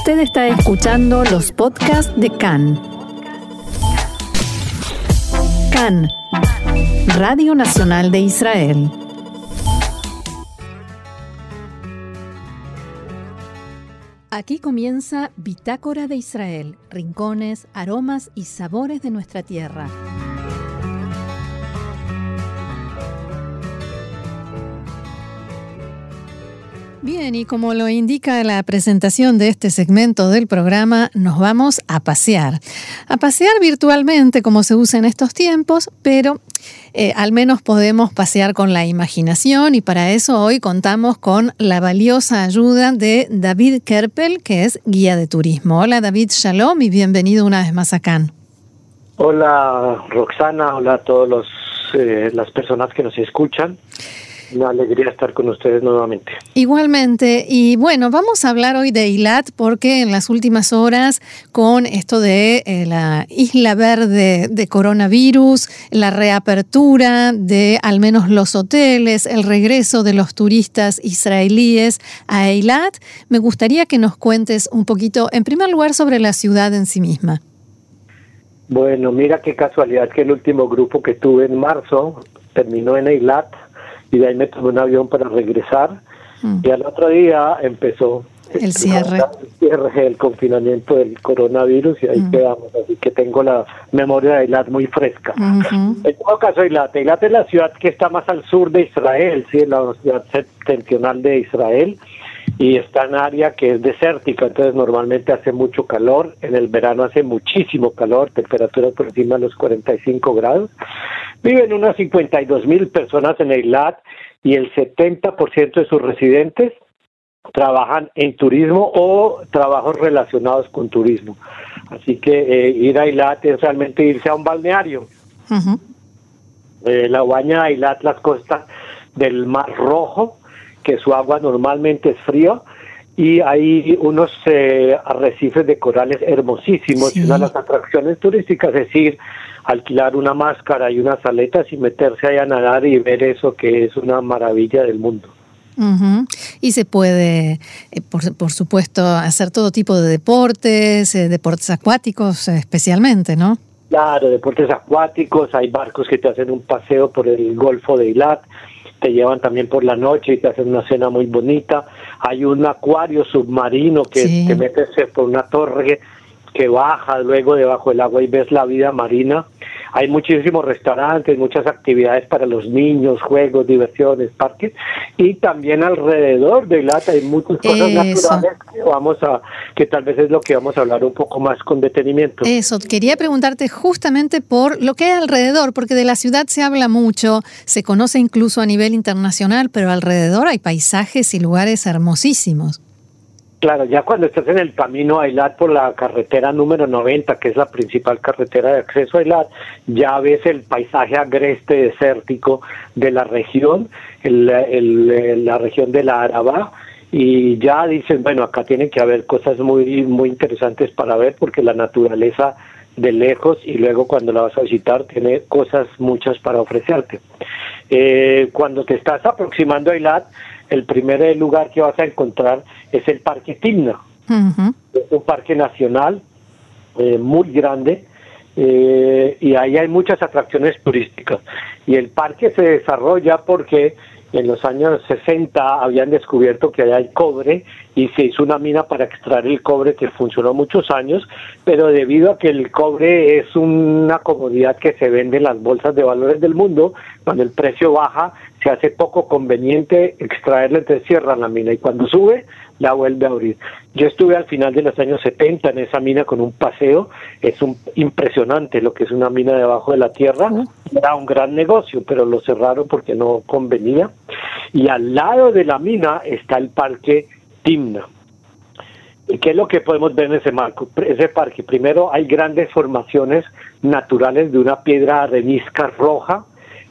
Usted está escuchando los podcasts de CAN. CAN, Radio Nacional de Israel. Aquí comienza Bitácora de Israel, rincones, aromas y sabores de nuestra tierra. Bien, y como lo indica la presentación de este segmento del programa, nos vamos a pasear. A pasear virtualmente, como se usa en estos tiempos, pero eh, al menos podemos pasear con la imaginación y para eso hoy contamos con la valiosa ayuda de David Kerpel, que es guía de turismo. Hola David, shalom y bienvenido una vez más acá. Hola Roxana, hola a todas eh, las personas que nos escuchan. Una alegría estar con ustedes nuevamente. Igualmente. Y bueno, vamos a hablar hoy de ILAT porque en las últimas horas, con esto de eh, la isla verde de coronavirus, la reapertura de al menos los hoteles, el regreso de los turistas israelíes a Eilat, me gustaría que nos cuentes un poquito, en primer lugar, sobre la ciudad en sí misma. Bueno, mira qué casualidad que el último grupo que tuve en marzo terminó en Eilat y de ahí me tomé un avión para regresar mm. y al otro día empezó el cierre. El cierre, el confinamiento del coronavirus y ahí mm. quedamos. Así que tengo la memoria de Eilat muy fresca. En todo caso, Eilat, Eilat es la ciudad que está más al sur de Israel, sí, la ciudad septentrional de Israel y está en área que es desértica, entonces normalmente hace mucho calor, en el verano hace muchísimo calor, temperaturas por encima de los 45 grados. Viven unas 52 mil personas en Eilat y el 70% de sus residentes trabajan en turismo o trabajos relacionados con turismo. Así que eh, ir a Eilat es realmente irse a un balneario. Eh, la baña de Eilat, las costas del Mar Rojo, que su agua normalmente es fría y hay unos eh, arrecifes de corales hermosísimos. Una de las atracciones turísticas es ir, alquilar una máscara y unas aletas y meterse ahí a nadar y ver eso que es una maravilla del mundo. Y se puede, eh, por, por, supuesto, hacer todo tipo de deportes, eh, deportes acuáticos especialmente, ¿no? Claro, deportes acuáticos, hay barcos que te hacen un paseo por el Golfo de Eilat, te llevan también por la noche y te hacen una cena muy bonita. Hay un acuario submarino que te metes por una torre que baja luego debajo del agua y ves la vida marina. Hay muchísimos restaurantes, muchas actividades para los niños, juegos, diversiones, parques y también alrededor de Lata hay muchas cosas naturales que vamos a que tal vez es lo que vamos a hablar un poco más con detenimiento. Eso, quería preguntarte justamente por lo que hay alrededor, porque de la ciudad se habla mucho, se conoce incluso a nivel internacional, pero alrededor hay paisajes y lugares hermosísimos. Claro, ya cuando estás en el camino a Eilat por la carretera número 90, que es la principal carretera de acceso a Eilat, ya ves el paisaje agreste desértico de la región, la región de la Araba, y ya dices, bueno, acá tienen que haber cosas muy, muy interesantes para ver porque la naturaleza de lejos y luego cuando la vas a visitar tiene cosas muchas para ofrecerte. Eh, cuando te estás aproximando a Eilat, el primer lugar que vas a encontrar es el Parque Timna. Es un parque nacional eh, muy grande eh, y ahí hay muchas atracciones turísticas. Y el parque se desarrolla porque en los años 60 habían descubierto que allá hay cobre y se hizo una mina para extraer el cobre que funcionó muchos años, pero debido a que el cobre es una comodidad que se vende en las bolsas de valores del mundo, cuando el precio baja se hace poco conveniente extraerla, entonces cierran la mina y cuando sube la vuelve a abrir. Yo estuve al final de los años 70 en esa mina con un paseo, es un impresionante lo que es una mina debajo de la tierra, era un gran negocio, pero lo cerraron porque no convenía. Y al lado de la mina está el parque Timna. ¿Y qué es lo que podemos ver en ese marco? Ese parque, primero hay grandes formaciones naturales de una piedra arenisca roja,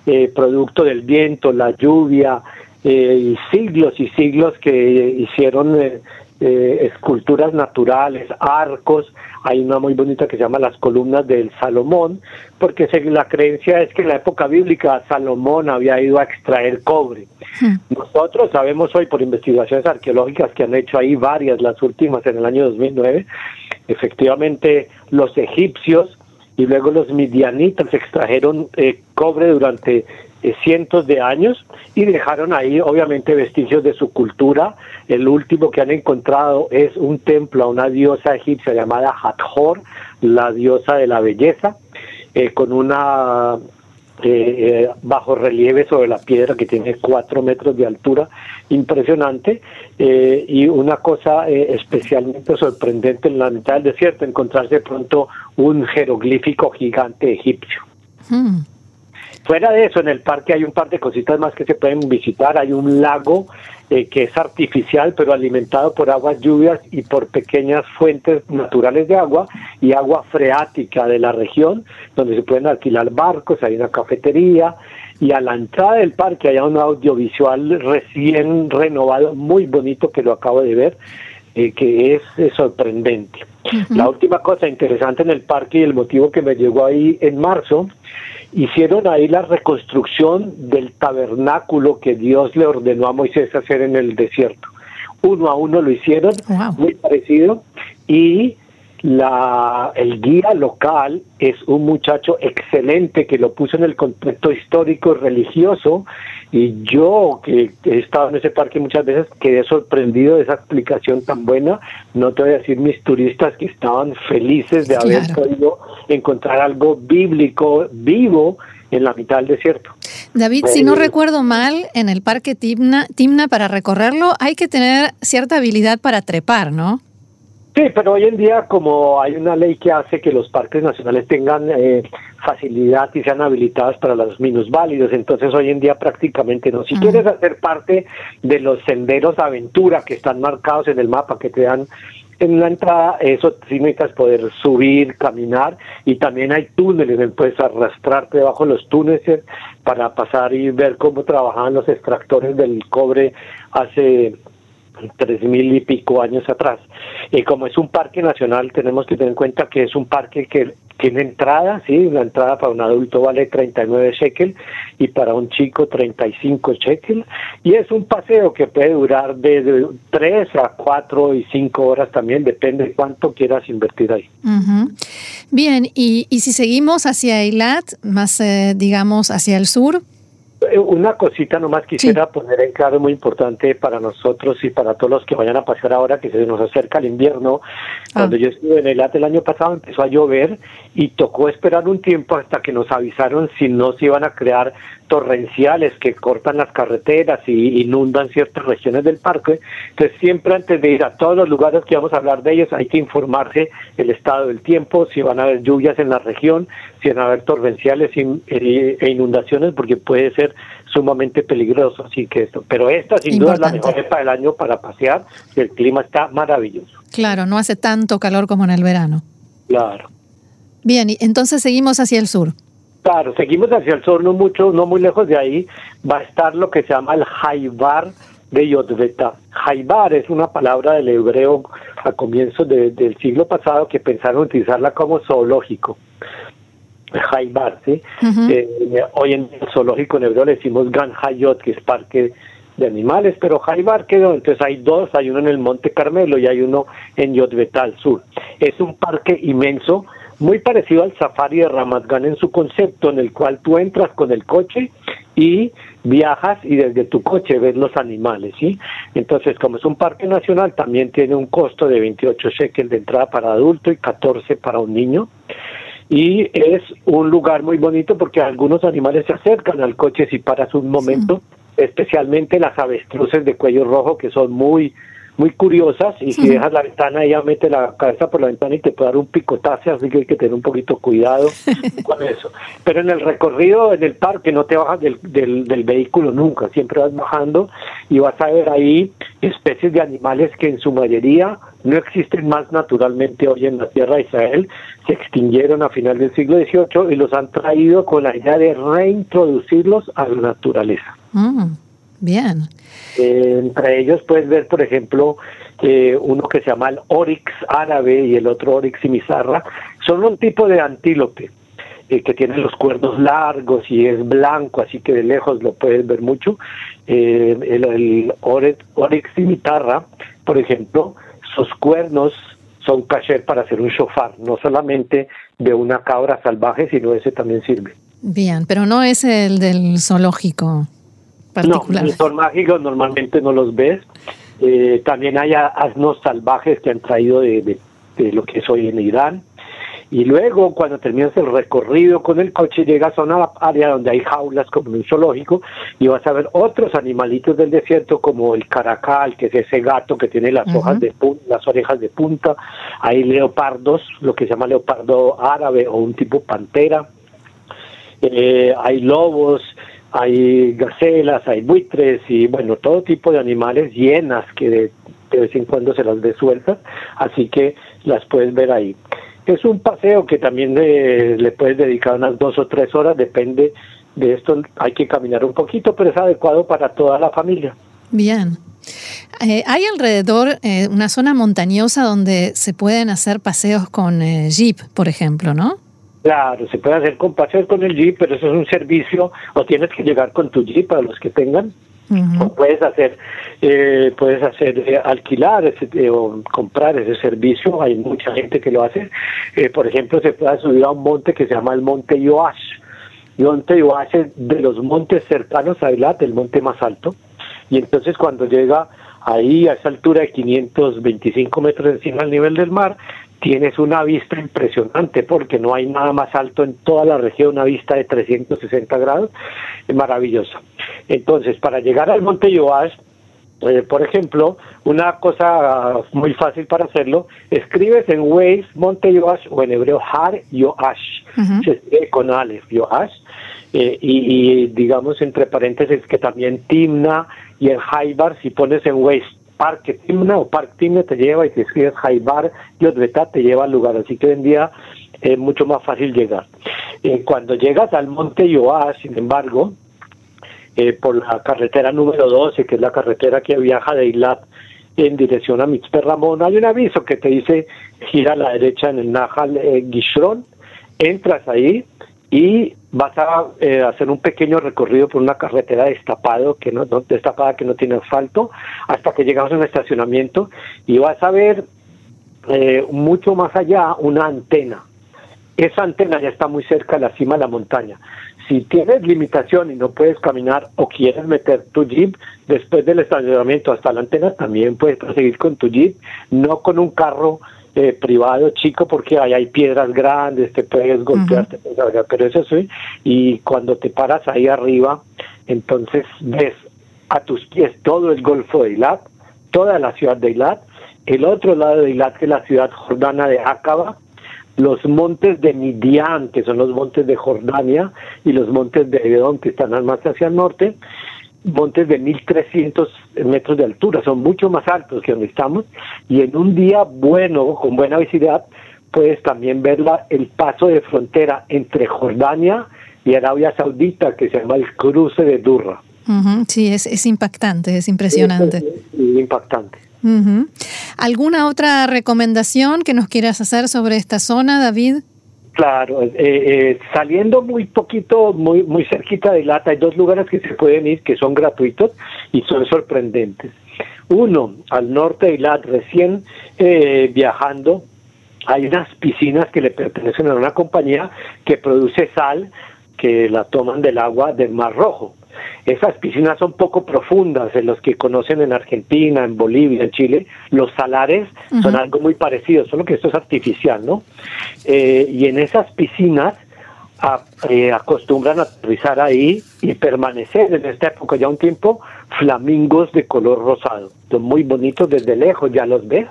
eh, producto del viento, la lluvia, eh, siglos y siglos que hicieron eh, eh, esculturas naturales, arcos, hay una muy bonita que se llama las columnas del Salomón, porque la creencia es que en la época bíblica Salomón había ido a extraer cobre. Hmm. Nosotros sabemos hoy por investigaciones arqueológicas que han hecho ahí varias, las últimas en el año 2009, efectivamente los egipcios y luego los midianitas extrajeron eh, cobre durante eh, cientos de años y dejaron ahí obviamente vestigios de su cultura. El último que han encontrado es un templo a una diosa egipcia llamada Hathor, la diosa de la belleza, eh, con una eh, bajo relieve sobre la piedra que tiene cuatro metros de altura, impresionante, y una cosa especialmente sorprendente en la mitad del desierto, encontrarse pronto un jeroglífico gigante egipcio. Hmm. Fuera de eso, en el parque hay un par de cositas más que se pueden visitar. Hay un lago eh, que es artificial, pero alimentado por aguas lluvias y por pequeñas fuentes naturales de agua y agua freática de la región, donde se pueden alquilar barcos, hay una cafetería y a la entrada del parque hay un audiovisual recién renovado, muy bonito que lo acabo de ver, eh, que es, sorprendente. La última cosa interesante en el parque y el motivo que me llegó ahí en marzo hicieron ahí la reconstrucción del tabernáculo que Dios le ordenó a Moisés hacer en el desierto. Uno a uno lo hicieron, muy parecido, y la, el guía local es un muchacho excelente que lo puso en el contexto histórico religioso y yo que he estado en ese parque muchas veces quedé sorprendido de esa explicación tan buena. No te voy a decir mis turistas que estaban felices de haber podido encontrar algo bíblico vivo en la mitad del desierto. David, si no recuerdo mal, en el parque Timna, Timna para recorrerlo hay que tener cierta habilidad para trepar, ¿no? Sí, pero hoy en día como hay una ley que hace que los parques nacionales tengan eh, facilidad y sean habilitados para los minusválidos, entonces hoy en día prácticamente no. Si quieres hacer parte de los senderos aventura que están marcados en el mapa, que te dan en la entrada, eso sí necesitas poder subir, caminar y también hay túneles, puedes arrastrarte debajo de los túneles para pasar y ver cómo trabajaban los extractores del cobre hace tres mil y pico años atrás. Y como es un parque nacional, tenemos que tener en cuenta que es un parque que tiene entrada, sí, la entrada para un adulto vale 39 shekel y para un chico 35 shekel. Y es un paseo que puede durar de 3 a 4 y 5 horas también, depende de cuánto quieras invertir ahí. Bien, y, y si seguimos hacia Eilat, más eh, digamos hacia el sur, eh, una cosita nomás quisiera poner en claro muy importante para nosotros y para todos los que vayan a pasar ahora que se nos acerca el invierno. Cuando ah. yo estuve en el AT el año pasado empezó a llover y tocó esperar un tiempo hasta que nos avisaron si no se iban a crear torrenciales que cortan las carreteras y inundan ciertas regiones del parque. Entonces siempre antes de ir a todos los lugares que vamos a hablar de ellos hay que informarse el estado del tiempo, si van a haber lluvias en la región, si van a haber torrenciales e inundaciones, porque puede ser sumamente peligroso. Así que esto, pero esta sin duda es la mejor época del año para pasear, el clima está maravilloso. Claro, no hace tanto calor como en el verano. Claro. Bien, y entonces seguimos hacia el sur. Claro, seguimos hacia el sur, no mucho, no muy lejos de ahí, va a estar lo que se llama el Jaibar de Yodveta. Jaibar es una palabra del hebreo a comienzos del siglo pasado que pensaron utilizarla como zoológico. Jaibar, ¿sí? Eh, hoy en el zoológico en hebreo le decimos Gan Hayot, que es parque de animales, pero Jaibar quedó, entonces hay dos, hay uno en el Monte Carmelo y hay uno en Yodveta al sur. Es un parque inmenso, muy parecido al safari de Ramat Gan en su concepto, en el cual tú entras con el coche y viajas y desde tu coche ves los animales, ¿sí? Entonces, como es un parque nacional, también tiene un costo de 28 shekels de entrada para adulto y 14 para un niño. Y es un lugar muy bonito porque algunos animales se acercan al coche si paras un momento, especialmente las avestruces de cuello rojo que son muy muy curiosas y si dejas la ventana ella mete la cabeza por la ventana y te puede dar un picotazo, así que hay que tener un poquito cuidado con eso. Pero en el recorrido, en el parque, no te bajas del, del, vehículo nunca, siempre vas bajando y vas a ver ahí especies de animales que en su mayoría no existen más naturalmente hoy en la tierra de Israel, se extinguieron a final del siglo XVIII y los han traído con la idea de reintroducirlos a la naturaleza. Mm. Bien. Eh, entre ellos puedes ver, por ejemplo, eh, uno que se llama el Oryx árabe y el otro Oryx simizarra, son un tipo de antílope eh, que tiene los cuernos largos y es blanco, así que de lejos lo puedes ver mucho. El, el Oryx, cimitarra, por ejemplo, sus cuernos son caché para hacer un shofar, no solamente de una cabra salvaje, sino ese también sirve. Bien, pero no es el del zoológico particular. No, son mágicos, normalmente no los ves. Eh, también hay asnos salvajes que han traído de, de, lo que es hoy en Irán. Y luego, cuando terminas el recorrido con el coche, llegas a una área donde hay jaulas como en un zoológico y vas a ver otros animalitos del desierto como el caracal, que es ese gato que tiene las hojas de las orejas de punta. Hay leopardos, lo que se llama leopardo árabe o un tipo pantera. Eh, hay lobos, hay gacelas, hay buitres y bueno, todo tipo de animales, llenas que de, vez en cuando se las desueltas, así que las puedes ver ahí. Es un paseo que también eh, le puedes dedicar unas dos o tres horas, depende de esto, hay que caminar un poquito, pero es adecuado para toda la familia. Bien. Eh, hay alrededor eh, una zona montañosa donde se pueden hacer paseos con jeep, por ejemplo, ¿no? Claro, se puede hacer con paseos con el Jeep, pero eso es un servicio, o tienes que llegar con tu Jeep para los que tengan, o puedes hacer, eh, puedes hacer eh, alquilar ese, eh, o comprar ese servicio, hay mucha gente que lo hace. por ejemplo, se puede subir a un monte que se llama el Monte Yoash. El Monte Yoash es de los montes cercanos a Eilat, el monte más alto, y entonces cuando llega ahí a esa altura de 525 metros encima del nivel del mar, tienes una vista impresionante porque no hay nada más alto en toda la región, una vista de 360 grados, es maravillosa. Entonces, para llegar al Monte Yoash, eh, por ejemplo, una cosa muy fácil para hacerlo, escribes en Waze Monte Yoash o en hebreo Har Yoash, se escribe con Aleph Yoash, eh, y, digamos entre paréntesis que también Timna y el Haibar, si pones en Waze Parque Timna o Parque Timna te lleva y si escribes Haibar Yodbeta te lleva al lugar, así que hoy en día es mucho más fácil llegar. Eh, cuando llegas al monte Yoá, sin embargo, eh, por la carretera número 12, que es la carretera que viaja de Ilat en dirección a Mitzper Ramón, hay un aviso que te dice gira a la derecha en el Nahal eh, Gishron, entras ahí y vas a eh, hacer un pequeño recorrido por una carretera destapado que no, destapada que no tiene asfalto hasta que llegamos a un estacionamiento y vas a ver eh, mucho más allá una antena. Esa antena ya está muy cerca de la cima de la montaña. Si tienes limitación y no puedes caminar o quieres meter tu jeep después del estacionamiento hasta la antena también puedes proseguir con tu jeep no con un carro eh, privado chico porque ahí hay piedras grandes, te puedes golpear, pero eso sí, y cuando te paras ahí arriba, entonces ves a tus pies todo el Golfo de Eilat, toda la ciudad de Eilat, el otro lado de Eilat que es la ciudad jordana de Acaba, los montes de Midian, que son los montes de Jordania, y los montes de Edom, que están más hacia el norte, montes de 1300 metros de altura, son mucho más altos que donde estamos, y en un día bueno, con buena visibilidad, puedes también ver la, el paso de frontera entre Jordania y Arabia Saudita, que se llama el cruce de Durra. sí, es, es impactante, es impresionante. Es, impactante. ¿Alguna otra recomendación que nos quieras hacer sobre esta zona, David? Claro, eh, eh, saliendo muy poquito, muy muy cerquita de Lata, hay dos lugares que se pueden ir que son gratuitos y son sorprendentes. Uno, al norte de Lat, recién eh, viajando, hay unas piscinas que le pertenecen a una compañía que produce sal que la toman del agua del Mar Rojo. Esas piscinas son poco profundas, en los que conocen en Argentina, en Bolivia, en Chile, los salares son algo muy parecido, solo que esto es artificial, ¿no? Eh, y en esas piscinas eh, acostumbran a aterrizar ahí y permanecer en esta época ya un tiempo flamingos de color rosado. Son muy bonitos desde lejos, ya los ves.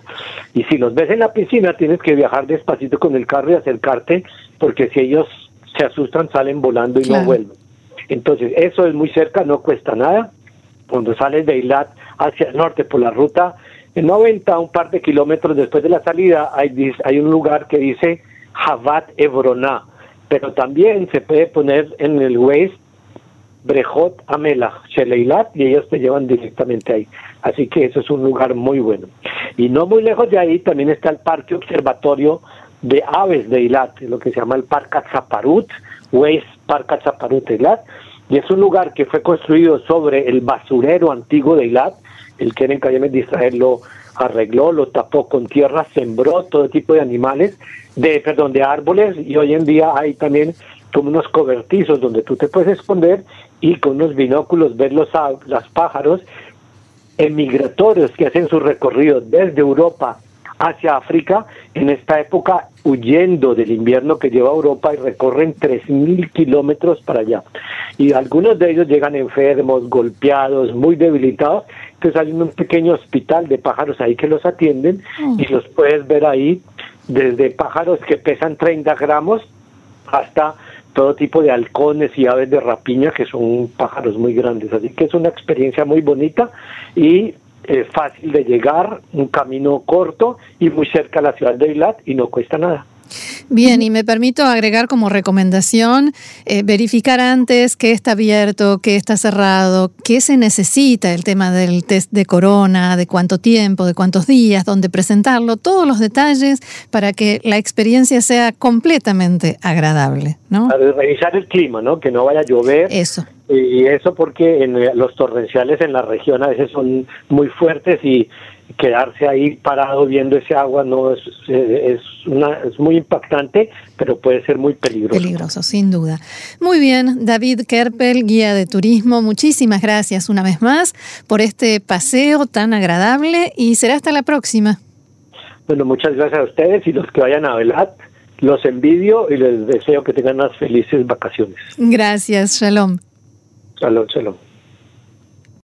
Y si los ves en la piscina, tienes que viajar despacito con el carro y acercarte, porque si ellos se asustan, salen volando y no vuelven. Entonces, eso es muy cerca, no cuesta nada. Cuando sales de Eilat hacia el norte por la ruta 90, un par de kilómetros después de la salida, hay, hay un lugar que dice Javat Evroná, pero también se puede poner en el Waze Brejot Amela, Sheleilat, y ellos te llevan directamente ahí. Así que eso es un lugar muy bueno. Y no muy lejos de ahí también está el Parque Observatorio de Aves de Eilat, lo que se llama el Parque Zaparut, West Parque Zaparut de Eilat, y es un lugar que fue construido sobre el basurero antiguo de Eilat, el que en de Israel lo arregló, lo tapó con tierra, sembró todo tipo de animales, de perdón, de árboles, y hoy en día hay también como unos cobertizos donde tú te puedes esconder y con unos binóculos ver los, los pájaros emigratorios que hacen su recorrido desde Europa hacia África en esta época huyendo del invierno que lleva a Europa y recorren 3.000 kilómetros para allá. Y algunos de ellos llegan enfermos, golpeados, muy debilitados. Entonces hay un pequeño hospital de pájaros ahí que los atienden y los puedes ver ahí desde pájaros que pesan 30 gramos hasta todo tipo de halcones y aves de rapiña que son pájaros muy grandes. Así que es una experiencia muy bonita y eh, fácil de llegar, un camino corto y muy cerca a la ciudad de Eilat y no cuesta nada. Bien, y me permito agregar como recomendación eh, verificar antes qué está abierto, qué está cerrado, qué se necesita, el tema del test de corona, de cuánto tiempo, de cuántos días, dónde presentarlo, todos los detalles para que la experiencia sea completamente agradable, ¿no? revisar el clima, ¿no? Que no vaya a llover. Eso. Y eso porque en eh, los torrenciales en la región a veces son muy fuertes y quedarse ahí parado viendo ese agua no es, es, una, es muy impactante, pero puede ser muy peligroso. Peligroso, sin duda. Muy bien, David Kerpel, guía de turismo, muchísimas gracias una vez más por este paseo tan agradable y será hasta la próxima. Bueno, muchas gracias a ustedes y los que vayan a Velat, los envidio y les deseo que tengan unas felices vacaciones. Gracias, shalom. Shalom, shalom.